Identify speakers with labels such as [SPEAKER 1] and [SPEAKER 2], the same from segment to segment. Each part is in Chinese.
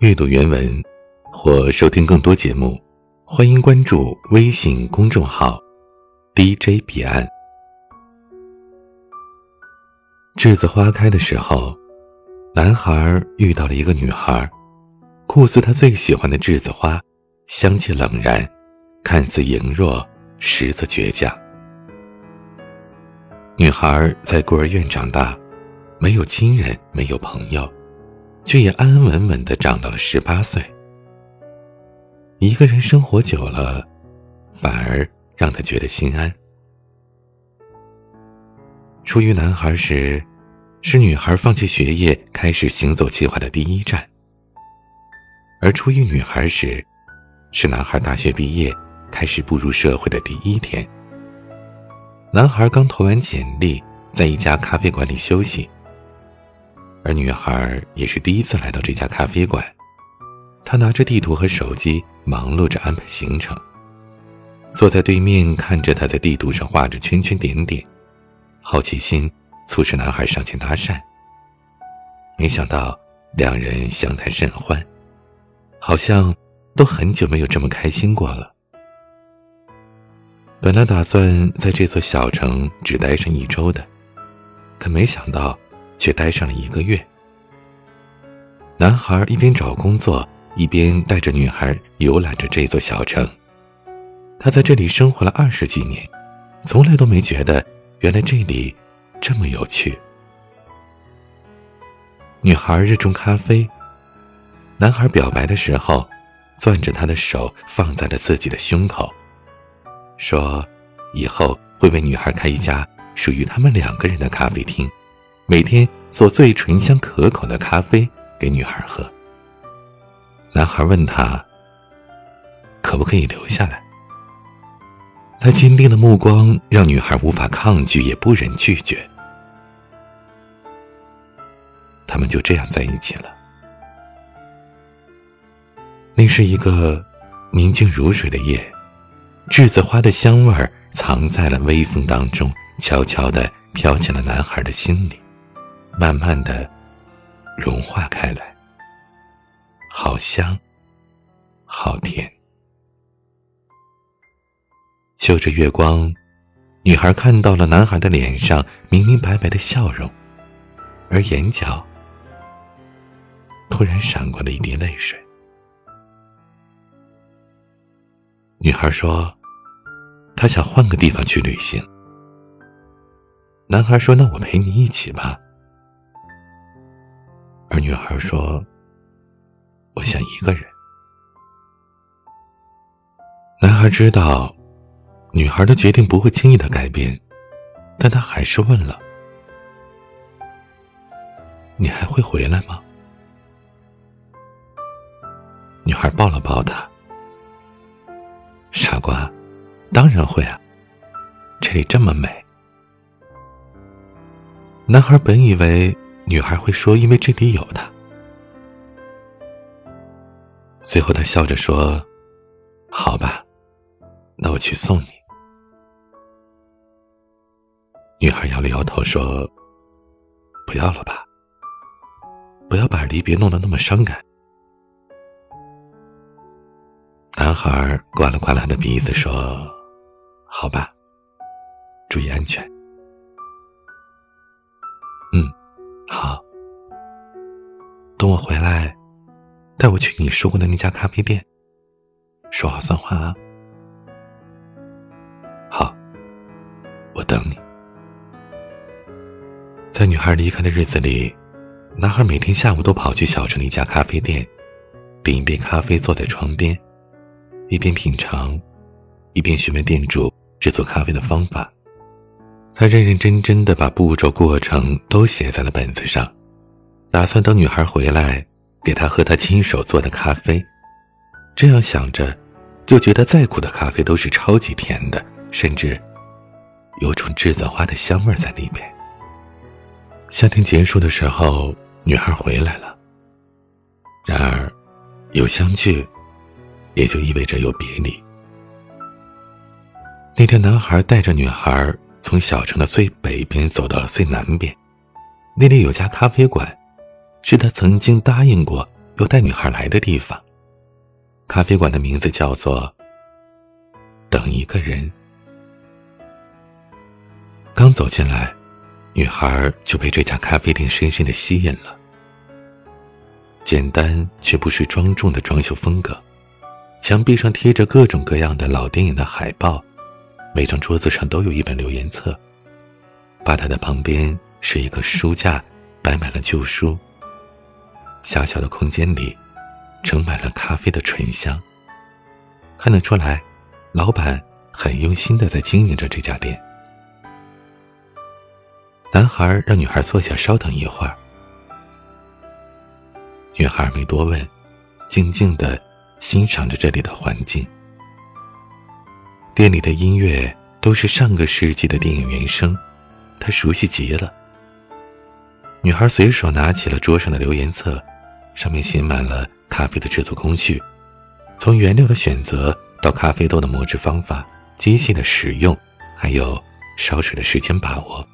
[SPEAKER 1] 阅读原文或收听更多节目，欢迎关注微信公众号 “DJ 彼岸”。栀子花开的时候，男孩遇到了一个女孩，酷似他最喜欢的栀子花，香气冷然，看似羸弱，实则倔强。女孩在孤儿院长大，没有亲人，没有朋友。却也安安稳稳的长到了十八岁。一个人生活久了，反而让他觉得心安。出于男孩时，是女孩放弃学业开始行走计划的第一站；而出于女孩时，是男孩大学毕业开始步入社会的第一天。男孩刚投完简历，在一家咖啡馆里休息。而女孩也是第一次来到这家咖啡馆，她拿着地图和手机，忙碌着安排行程。坐在对面看着她在地图上画着圈圈点点，好奇心促使男孩上前搭讪。没想到两人相谈甚欢，好像都很久没有这么开心过了。本来打算在这座小城只待上一周的，可没想到。却待上了一个月。男孩一边找工作，一边带着女孩游览着这座小城。他在这里生活了二十几年，从来都没觉得原来这里这么有趣。女孩热衷咖啡，男孩表白的时候，攥着她的手放在了自己的胸口，说以后会为女孩开一家属于他们两个人的咖啡厅。每天做最醇香可口的咖啡给女孩喝。男孩问他：“可不可以留下来？”他坚定的目光让女孩无法抗拒，也不忍拒绝。他们就这样在一起了。那是一个宁静如水的夜，栀子花的香味儿藏在了微风当中，悄悄的飘进了男孩的心里。慢慢的融化开来，好香，好甜。就着月光，女孩看到了男孩的脸上明明白白的笑容，而眼角突然闪过了一滴泪水。女孩说：“她想换个地方去旅行。”男孩说：“那我陪你一起吧。”而女孩说：“我想一个人。”男孩知道，女孩的决定不会轻易的改变，但他还是问了：“你还会回来吗？”女孩抱了抱他：“傻瓜，当然会啊，这里这么美。”男孩本以为。女孩会说：“因为这里有他。”最后，他笑着说：“好吧，那我去送你。”女孩摇了摇头说：“不要了吧，不要把离别弄得那么伤感。”男孩刮了刮他的鼻子说：“好吧，注意安全。”嗯。好，等我回来，带我去你说过的那家咖啡店。说好算话啊！好，我等你。在女孩离开的日子里，男孩每天下午都跑去小城的一家咖啡店，点一杯咖啡，坐在窗边，一边品尝，一边询问店主制作咖啡的方法。他认认真真的把步骤过程都写在了本子上，打算等女孩回来，给她喝他亲手做的咖啡。这样想着，就觉得再苦的咖啡都是超级甜的，甚至有种栀子花的香味在里面。夏天结束的时候，女孩回来了。然而，有相聚，也就意味着有别离。那天，男孩带着女孩。从小城的最北边走到了最南边，那里有家咖啡馆，是他曾经答应过要带女孩来的地方。咖啡馆的名字叫做“等一个人”。刚走进来，女孩就被这家咖啡店深深的吸引了。简单却不失庄重的装修风格，墙壁上贴着各种各样的老电影的海报，每张桌子上都有一本留言册。吧台的旁边是一个书架，摆满了旧书。狭小的空间里，盛满了咖啡的醇香。看得出来，老板很用心的在经营着这家店。男孩让女孩坐下，稍等一会儿。女孩没多问，静静的欣赏着这里的环境。店里的音乐都是上个世纪的电影原声，她熟悉极了。女孩随手拿起了桌上的留言册。上面写满了咖啡的制作工序，从原料的选择到咖啡豆的磨制方法、机器的使用，还有烧水的时间把握，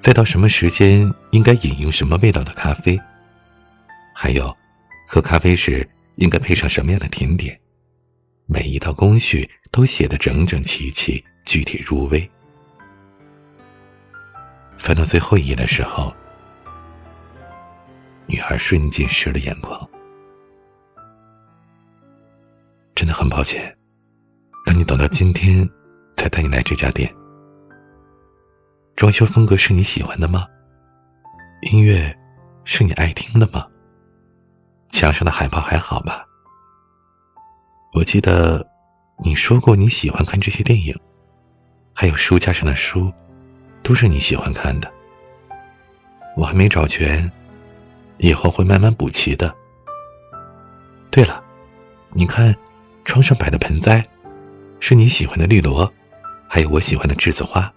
[SPEAKER 1] 再到什么时间应该饮用什么味道的咖啡，还有喝咖啡时应该配上什么样的甜点，每一道工序都写得整整齐齐、具体入微。翻到最后一页的时候。女孩瞬间湿了眼眶，真的很抱歉，让你等到今天才带你来这家店。装修风格是你喜欢的吗？音乐是你爱听的吗？墙上的海报还好吧？我记得你说过你喜欢看这些电影，还有书架上的书，都是你喜欢看的。我还没找全。以后会慢慢补齐的。对了，你看，窗上摆的盆栽，是你喜欢的绿萝，还有我喜欢的栀子花。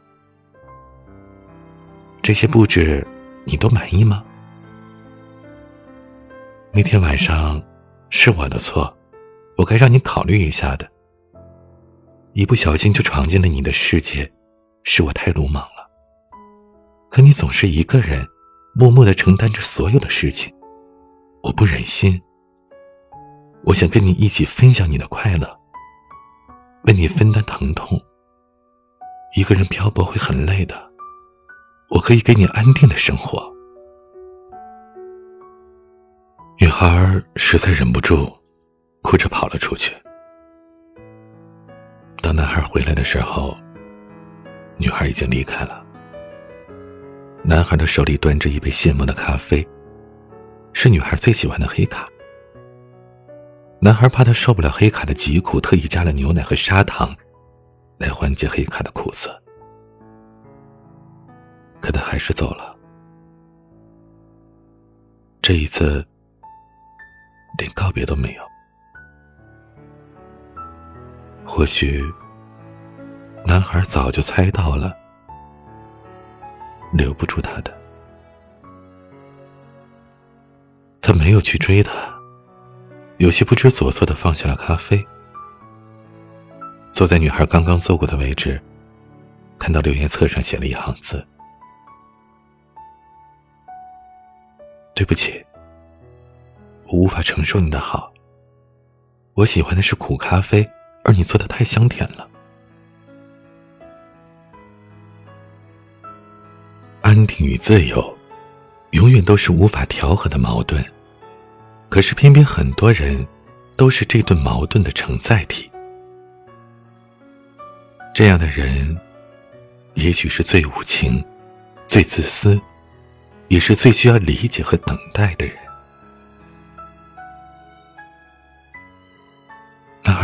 [SPEAKER 1] 这些布置你都满意吗？那天晚上是我的错，我该让你考虑一下的。一不小心就闯进了你的世界，是我太鲁莽了。可你总是一个人。默默的承担着所有的事情，我不忍心。我想跟你一起分享你的快乐，为你分担疼痛。一个人漂泊会很累的，我可以给你安定的生活。女孩实在忍不住，哭着跑了出去。当男孩回来的时候，女孩已经离开了。男孩的手里端着一杯现磨的咖啡，是女孩最喜欢的黑卡。男孩怕他受不了黑卡的疾苦，特意加了牛奶和砂糖，来缓解黑卡的苦涩。可他还是走了。这一次，连告别都没有。或许，男孩早就猜到了。留不住他的，他没有去追她，有些不知所措的放下了咖啡，坐在女孩刚刚坐过的位置，看到留言册上写了一行字：“对不起，我无法承受你的好。我喜欢的是苦咖啡，而你做的太香甜了。”安定与自由，永远都是无法调和的矛盾。可是偏偏很多人，都是这顿矛盾的承载体。这样的人，也许是最无情、最自私，也是最需要理解和等待的人。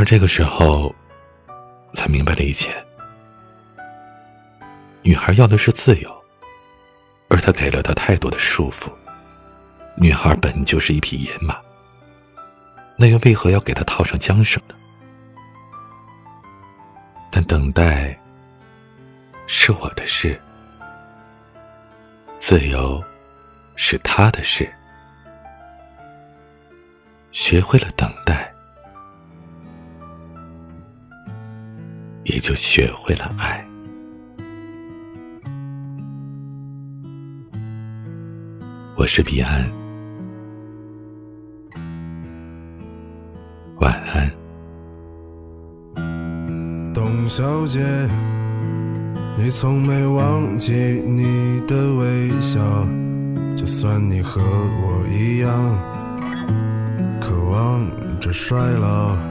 [SPEAKER 1] 而这个时候，才明白了一切。女孩要的是自由。而他给了她太多的束缚。女孩本就是一匹野马，那又为何要给她套上缰绳呢？但等待是我的事，自由是他的事。学会了等待，也就学会了爱。我是彼岸晚安。
[SPEAKER 2] 董小姐你从没忘记你的微笑就算你和我一样渴望着衰老。